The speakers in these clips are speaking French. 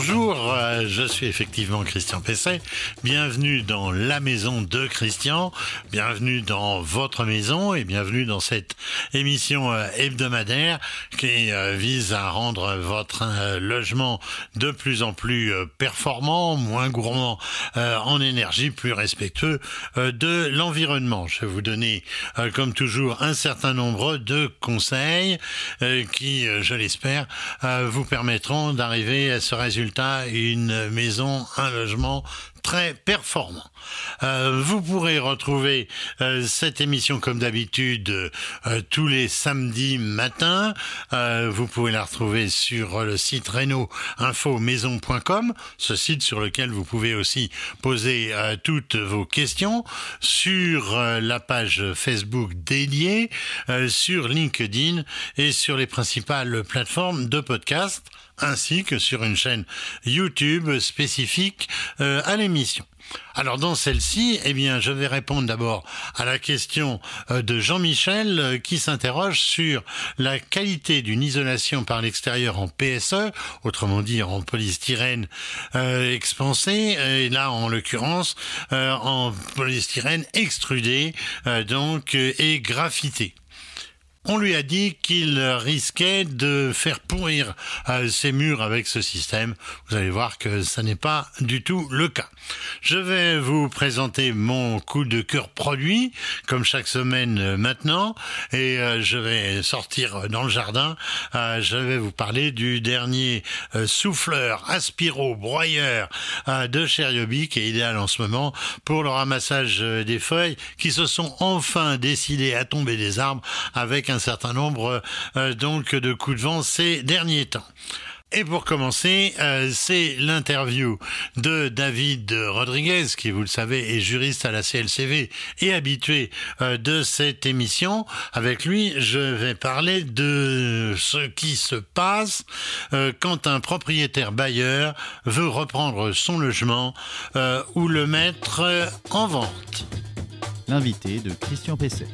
Bonjour, euh, je suis effectivement Christian Pesset. Bienvenue dans la maison de Christian, bienvenue dans votre maison et bienvenue dans cette émission euh, hebdomadaire qui euh, vise à rendre votre logement de plus en plus performant, moins gourmand en énergie, plus respectueux de l'environnement. Je vais vous donner, comme toujours, un certain nombre de conseils qui, je l'espère, vous permettront d'arriver arriver à ce résultat une maison, un logement très performant. Euh, vous pourrez retrouver euh, cette émission comme d'habitude euh, tous les samedis matins. vous pouvez la retrouver sur le site reno-info-maison.com, ce site sur lequel vous pouvez aussi poser toutes vos questions, sur la page Facebook dédiée, sur LinkedIn et sur les principales plateformes de podcast ainsi que sur une chaîne YouTube spécifique à l'émission. Alors dans celle-ci, eh je vais répondre d'abord à la question euh, de Jean-Michel euh, qui s'interroge sur la qualité d'une isolation par l'extérieur en PSE, autrement dit en polystyrène euh, expansé, et là en l'occurrence en polystyrène extrudé, donc et graffité. On lui a dit qu'il risquait de faire pourrir euh, ses murs avec ce système. Vous allez voir que ça n'est pas du tout le cas. Je vais vous présenter mon coup de cœur produit, comme chaque semaine euh, maintenant, et euh, je vais sortir dans le jardin. je vais vous parler du dernier souffleur aspiro broyeur de Cheriobi qui est idéal en ce moment pour le ramassage des feuilles qui se sont enfin décidées à tomber des arbres avec un certain nombre euh, donc de coups de vent ces derniers temps. Et pour commencer, euh, c'est l'interview de David Rodriguez, qui, vous le savez, est juriste à la CLCV et habitué euh, de cette émission. Avec lui, je vais parler de ce qui se passe quand un propriétaire bailleur veut reprendre son logement ou le mettre en vente. L'invité de Christian Pesset.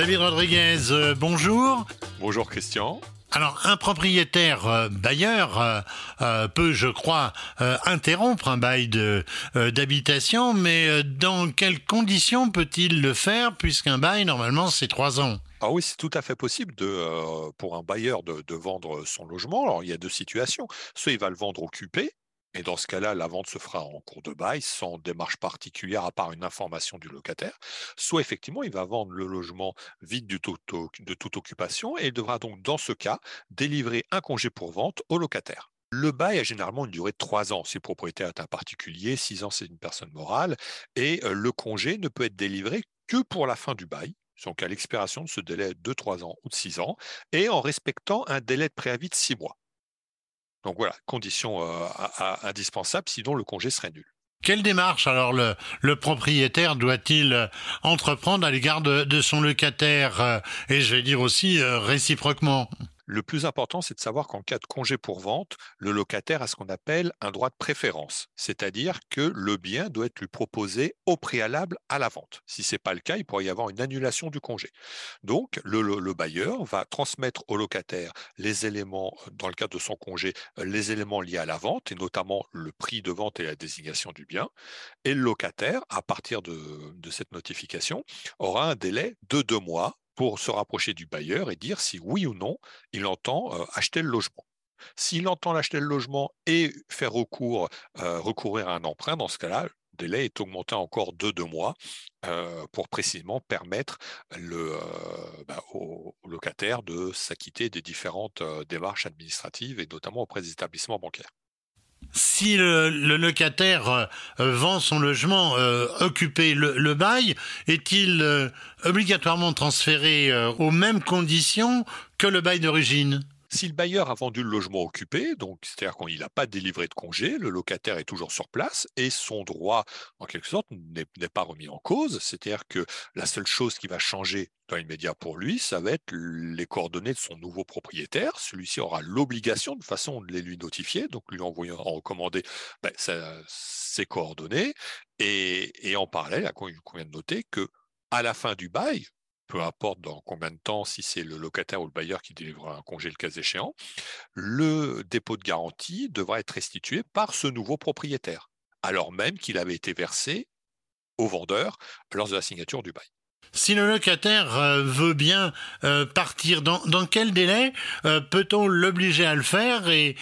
David Rodriguez, euh, bonjour. Bonjour Christian. Alors, un propriétaire euh, bailleur euh, peut, je crois, interrompre un bail d'habitation, mais dans quelles conditions peut-il le faire, puisqu'un bail, normalement, c'est trois ans? Ah oui, c'est tout à fait possible de, pour un bailleur de, de, vendre son logement. Alors, il y a deux situations. Soit il va le vendre occupé, et dans ce cas-là, la vente se fera en cours de bail, sans démarche particulière à part une information du locataire. Soit effectivement, il va vendre le logement vide de toute occupation et il devra donc, dans ce cas, délivrer un congé pour vente au locataire. Le bail a généralement une durée de trois ans si le propriétaire est un particulier, six ans c'est une personne morale, et le congé ne peut être délivré que pour la fin du bail, donc à l'expiration de ce délai de trois ans ou de six ans, et en respectant un délai de préavis de six mois. Donc voilà, condition euh, indispensable, sinon le congé serait nul. Quelle démarche alors le, propriétaire doit-il euh, entreprendre à l'égard de, son locataire euh, et je vais dire aussi réciproquement? Le plus important, c'est de savoir qu'en cas de congé pour vente, le locataire a ce qu'on appelle un droit de préférence, c'est-à-dire que le bien doit être lui proposé au préalable à la vente. Si ce n'est pas le cas, il pourrait y avoir une annulation du congé. Donc, le, bailleur va transmettre au locataire les éléments, euh, dans le cadre de son congé, euh, les éléments liés à la vente, et notamment le prix de vente et la désignation du bien. Et le locataire, à partir de, de cette notification, aura un délai de deux mois pour se rapprocher du bailleur et dire si oui ou non il entend euh, acheter le logement. S'il entend acheter le logement et faire recours, euh, recourir à un emprunt, dans ce cas-là, le délai est augmenté encore de deux mois euh, pour précisément permettre le, bah, au, locataire de s'acquitter des différentes démarches administratives et notamment auprès des établissements bancaires si le, locataire euh, vend son logement euh, occupé le, bail, est-il euh, obligatoirement transféré aux mêmes conditions que le bail d'origine? Si le bailleur a vendu le logement occupé, donc c'est-à-dire qu'il n'a pas délivré de congé, le locataire est toujours sur place et son droit, en quelque sorte, n'est pas remis en cause. C'est-à-dire que la seule chose qui va changer dans l'immédiat pour lui, ça va être les coordonnées de son nouveau propriétaire. Celui-ci aura l'obligation, de façon de les lui notifier, donc lui envoyer en recommandé ben, ses coordonnées. Et, et en parallèle, il convient de noter que À la fin du bail, peu importe dans combien de temps, si c'est le locataire ou le bailleur qui délivre un congé le cas échéant, le dépôt de garantie devra être restitué par ce nouveau propriétaire, alors même qu'il avait été versé au vendeur lors de la signature du bail. Si le locataire euh, veut bien euh, partir, dans, quel délai euh, peut-on l'obliger à le faire et,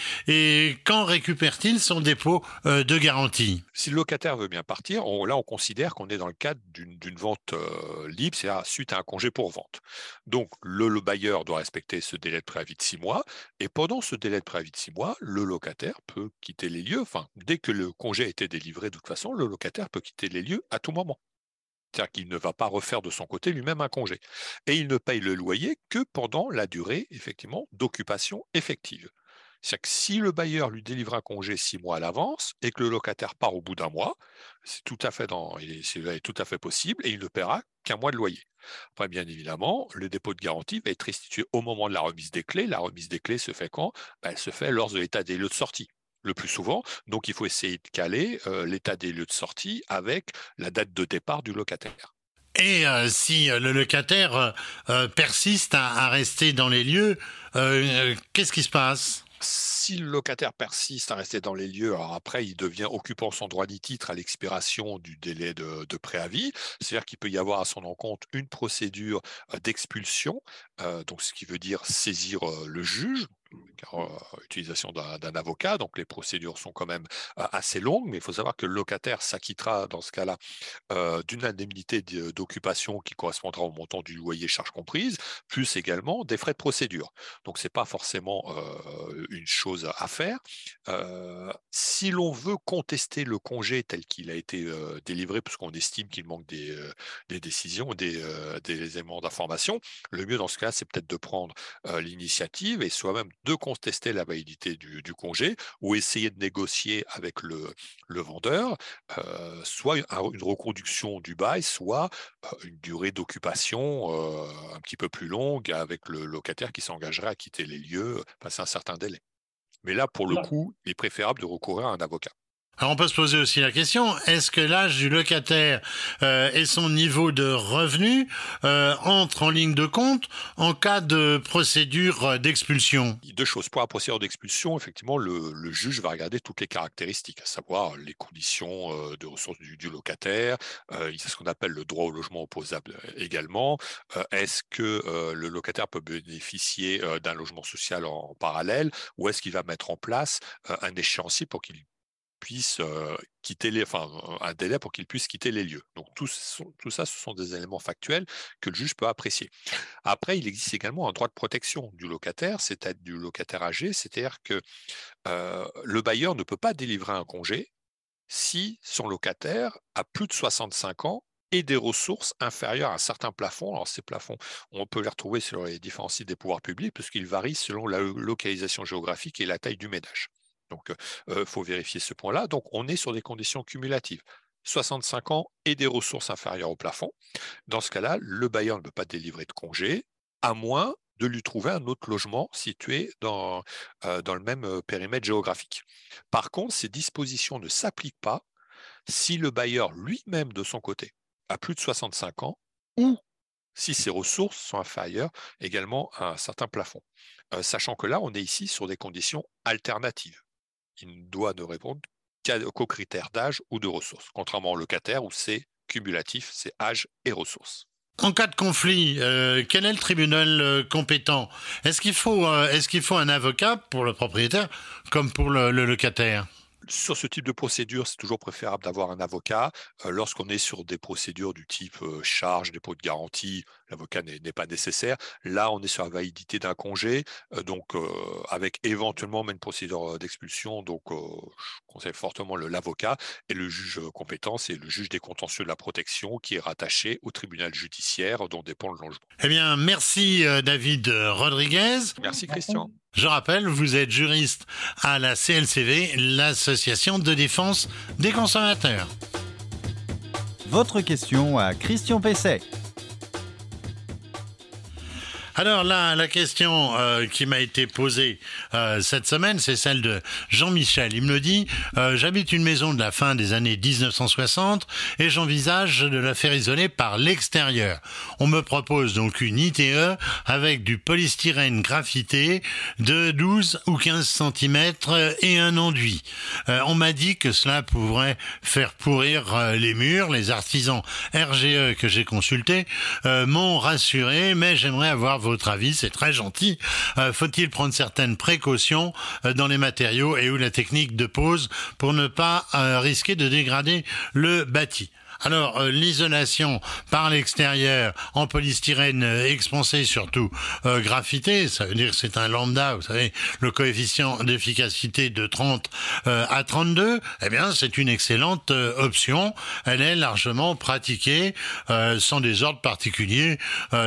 quand récupère-t-il son dépôt de garantie? Si le locataire veut bien partir, là on considère qu'on est dans le cadre d'une vente libre, c'est-à-dire suite à un congé pour vente. Donc le, bailleur doit respecter ce délai de préavis de six mois et pendant ce délai de préavis de six mois, le locataire peut quitter les lieux. Enfin, dès que le congé a été délivré, de toute façon, le locataire peut quitter les lieux à tout moment. C'est-à-dire qu'il ne va pas refaire de son côté lui-même un congé. Et il ne paye le loyer que pendant la durée, effectivement, d'occupation effective. C'est-à-dire que si le bailleur lui délivre un congé six mois à l'avance et que le locataire part au bout d'un mois, c'est tout à fait possible et il ne paiera qu'un mois de loyer. Après, bien évidemment, le dépôt de garantie va être restitué au moment de la remise des clés. La remise des clés se fait quand? Ben, Elle se fait lors de l'état des lieux de sortie le plus souvent. Donc, il faut essayer de caler l'état des lieux de sortie avec la date de départ du locataire. Et si le locataire persiste à, rester dans les lieux, qu'est-ce qui se passe? Si le locataire persiste à rester dans les lieux, alors après, il devient occupant sans droit ni titre à l'expiration du délai de, préavis. C'est-à-dire qu'il peut y avoir à son encontre une procédure d'expulsion, donc ce qui veut dire saisir le juge, utilisation d'un avocat, donc les procédures sont quand même assez longues, mais il faut savoir que le locataire s'acquittera dans ce cas-là d'une indemnité d'occupation qui correspondra au montant du loyer charge comprise, plus également des frais de procédure. Donc ce n'est pas forcément une chose à faire. si l'on veut contester le congé tel qu'il a été délivré, puisqu'on estime qu'il manque des, décisions, des, des éléments d'information, le mieux dans ce cas, c'est peut-être de prendre l'initiative et soi-même de contester la validité du, congé ou essayer de négocier avec le, le vendeur euh, soit une, reconduction du bail, soit euh, une durée d'occupation euh, un petit peu plus longue avec le locataire qui s'engagerait à quitter les lieux passer un certain délai. Mais là, pour le coup, il est préférable de recourir à un avocat. Alors on peut se poser aussi la question, est-ce que l'âge du locataire euh, et son niveau de revenu euh, entrent en ligne de compte en cas de procédure d'expulsion? Deux choses. Pour la procédure d'expulsion, effectivement, le, juge va regarder toutes les caractéristiques, à savoir les conditions euh, de ressources du, locataire, il ce qu'on appelle le droit au logement opposable également. est-ce que le locataire peut bénéficier d'un logement social en parallèle ou est-ce qu'il va mettre en place un échéancier pour qu'il puisse quitter les, enfin, un délai pour qu'il puisse quitter les lieux. Donc tout, ça, ce sont des éléments factuels que le juge peut apprécier. Après, il existe également un droit de protection du locataire, c'est-à-dire du locataire âgé, c'est-à-dire que le bailleur ne peut pas délivrer un congé si son locataire a plus de 65 ans et des ressources inférieures à un certain plafond. Alors ces plafonds, on peut les retrouver sur les différents sites des pouvoirs publics puisqu'ils varient selon la localisation géographique et la taille du ménage. Donc, il faut vérifier ce point-là. Donc, on est sur des conditions cumulatives. 65 ans et des ressources inférieures au plafond. Dans ce cas-là, le bailleur ne peut pas délivrer de congé, à moins de lui trouver un autre logement situé dans, dans le même périmètre géographique. Par contre, ces dispositions ne s'appliquent pas si le bailleur lui-même, de son côté, a plus de 65 ans ou si ses ressources sont inférieures également à un certain plafond. sachant que là, on est ici sur des conditions alternatives il ne doit ne répondre qu'aux critères d'âge ou de ressources, contrairement au locataire où c'est cumulatif, c'est âge et ressources. En cas de conflit, euh, quel est le tribunal euh, compétent? Est-ce qu'il faut, euh, est qu'il faut un avocat pour le propriétaire comme pour le locataire? Sur ce type de procédure, c'est toujours préférable d'avoir un avocat. Lorsqu'on est sur des procédures du type charge, dépôt de garantie, l'avocat n'est pas nécessaire. Là, on est sur la validité d'un congé, donc avec éventuellement même une procédure d'expulsion. Donc, je conseille fortement l'avocat et le juge compétent, c'est le juge des contentieux de la protection qui est rattaché au tribunal judiciaire dont dépend le logement. Eh bien, merci David Rodriguez. Merci Christian. Je rappelle, vous êtes juriste à la CLCV, l'Association de défense des consommateurs. Votre question à Christian Pesset. Alors là, la question euh, qui m'a été posée euh, cette semaine, c'est celle de Jean-Michel. Il me dit euh, J'habite une maison de la fin des années 1960 et j'envisage de la faire isoler par l'extérieur. On me propose donc une ITE avec du polystyrène graphité de 12 ou 15 cm et un enduit. on m'a dit que cela pourrait faire pourrir les murs. Les artisans RGE que j'ai consultés m'ont rassuré, mais j'aimerais avoir votre avis, c'est très gentil. Euh, faut-il prendre certaines précautions euh, dans les matériaux et où la technique de pose pour ne pas euh, risquer de dégrader le bâti? Alors, euh, l'isolation par l'extérieur en polystyrène euh, expansé, surtout euh, graphité, ça veut dire que c'est un lambda, vous savez, le coefficient d'efficacité de 30 à 32, eh bien, c'est une excellente option. Elle est largement pratiquée sans désordre particulier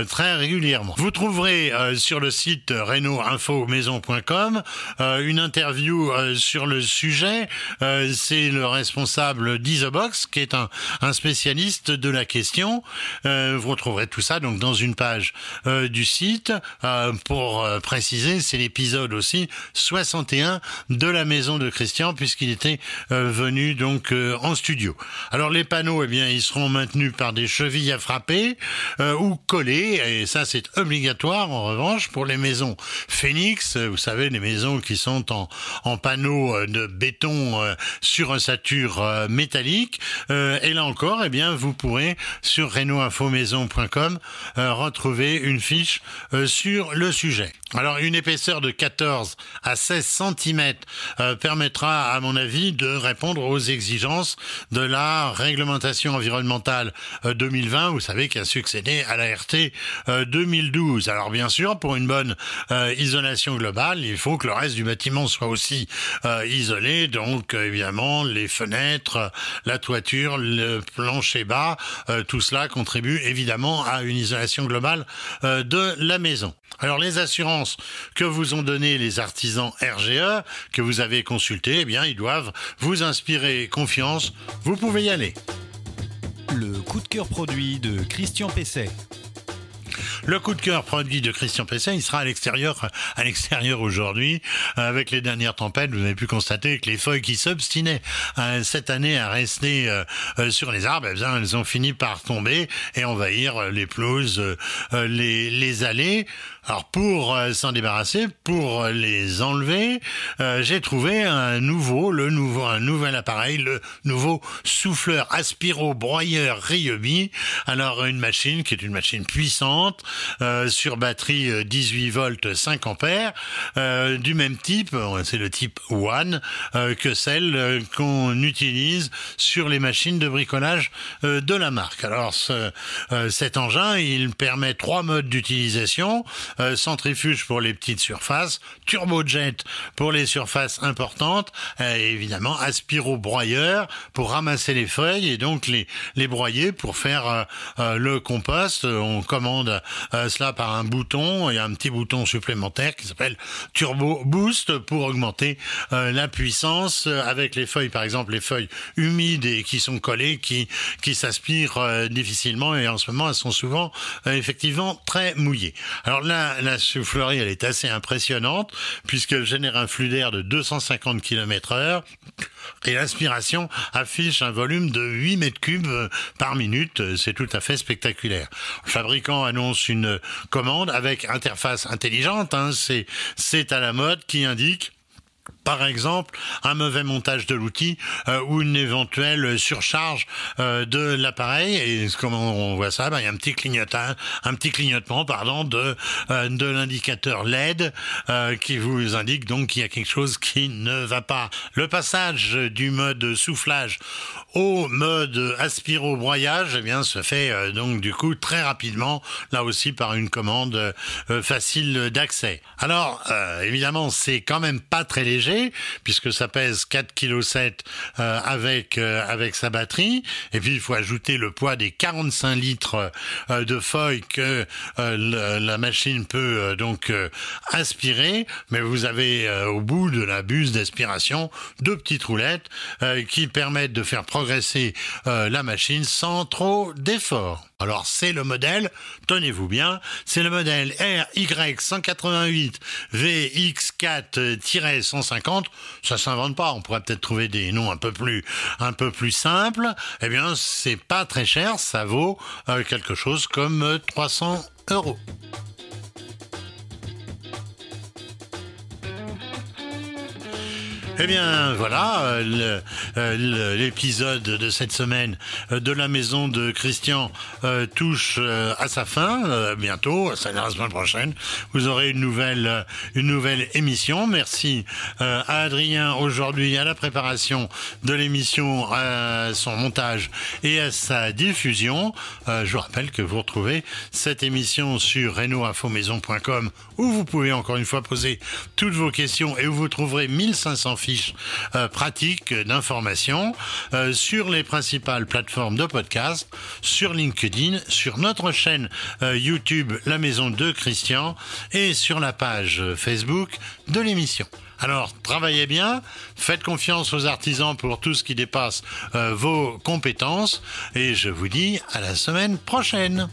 très régulièrement. Vous trouverez sur le site reno-info-maison.com une interview sur le sujet. c'est le responsable d'Isobox, qui est un, un spécialiste de la question. Euh, vous retrouverez tout ça donc dans une page euh, du site. Euh, pour préciser, c'est l'épisode aussi 61 de la maison de Christian puisqu'il était venu donc en studio. Alors les panneaux, eh bien, ils seront maintenus par des chevilles à frapper ou collés et ça c'est obligatoire en revanche pour les maisons Phoenix. Vous savez les maisons qui sont en, en panneaux de béton sur ossature métallique. et là encore, eh bien, vous pourrez sur renoinfomaison.com euh, retrouver une fiche euh, sur le sujet. Alors, une épaisseur de 14 à 16 cm euh, permettra, à mon avis, de répondre aux exigences de la réglementation environnementale 2020. Vous savez qui a succédé à la RT 2012. Alors, bien sûr, pour une bonne isolation globale, il faut que le reste du bâtiment soit aussi isolé. Donc, évidemment, les fenêtres, la toiture, le plan chez bas, euh, tout cela contribue évidemment à une isolation globale euh, de la maison. Alors les assurances que vous ont données les artisans RGE, que vous avez consultés, eh bien ils doivent vous inspirer confiance. Vous pouvez y aller. Le coup de cœur produit de Christian Pesset. Le coup de cœur produit de Christian Pesset, il sera à l'extérieur, à l'extérieur aujourd'hui. Avec les dernières tempêtes, vous avez pu constater que les feuilles qui s'obstinaient euh, cette année à rester euh, euh, sur les arbres, eh elles ont fini par tomber et envahir les pelouses, les, les allées. Alors pour s'en débarrasser, pour les enlever, j'ai trouvé un nouveau, le nouveau, un nouvel appareil, le nouveau souffleur aspiro broyeur Ryobi. Alors une machine qui est une machine puissante, euh, sur batterie 18 euh, volts 5 ampères, euh, du même type, c'est le type One, que celle qu'on utilise sur les machines de bricolage de la marque. Alors ce, cet engin, il permet trois modes d'utilisation centrifuge pour les petites surfaces, turbojet pour les surfaces importantes, et évidemment aspiro-broyeur pour ramasser les feuilles et donc les, les broyer pour faire le compost. On commande euh, cela par un bouton et un petit bouton supplémentaire qui s'appelle Turbo Boost pour augmenter euh, la puissance avec les feuilles, par exemple les feuilles humides et qui sont collées, qui qui s'aspirent euh, difficilement et en ce moment elles sont souvent effectivement très mouillées. Alors là, la soufflerie elle est assez impressionnante puisqu'elle génère un flux d'air de 250 km heure et l'aspiration affiche un volume de 8 mètres cubes par minute. C'est tout à fait spectaculaire. Le fabricant annonce une commande avec interface intelligente. Hein. C'est à la mode qui indique par exemple un mauvais montage de l'outil euh, ou une éventuelle surcharge euh, de l'appareil. Et comment on voit ça ben, il y a un petit clignotant un petit clignotement pardon de euh, de l'indicateur LED qui vous indique donc qu'il y a quelque chose qui ne va pas. Le passage du mode soufflage au mode aspiro broyage eh bien se fait donc du coup très rapidement là aussi par une commande facile d'accès. Alors évidemment c'est quand même pas très léger puisque ça pèse 4 kg 7 avec euh, avec sa batterie et puis il faut ajouter le poids des 45 litres euh, de feuilles que euh, la machine peut donc aspirer mais vous avez au bout de la buse d'aspiration deux petites roulettes qui permettent de faire progresser la machine sans trop d'efforts. Alors c'est le modèle, tenez-vous bien, c'est le modèle RY188 VX4-150. Ça s'invente pas, on pourrait peut-être trouver des noms un peu plus un peu plus simples. Eh bien, c'est pas très cher, ça vaut euh, quelque chose comme 300 euros. Eh bien, voilà, euh, euh, l'épisode de cette semaine euh, de la maison de Christian touche à sa fin. bientôt, c'est la semaine prochaine, vous aurez une nouvelle, une nouvelle émission. Merci à Adrien aujourd'hui à la préparation de l'émission, à son montage et à sa diffusion. je vous rappelle que vous retrouvez cette émission sur renoinfomaison.com où vous pouvez encore une fois poser toutes vos questions et où vous trouverez 1500 fiches euh, pratiques d'information euh, sur les principales plateformes de podcast, sur LinkedIn, sur notre chaîne euh, YouTube La Maison de Christian et sur la page Facebook de l'émission. Alors, travaillez bien, faites confiance aux artisans pour tout ce qui dépasse vos compétences et je vous dis à la semaine prochaine.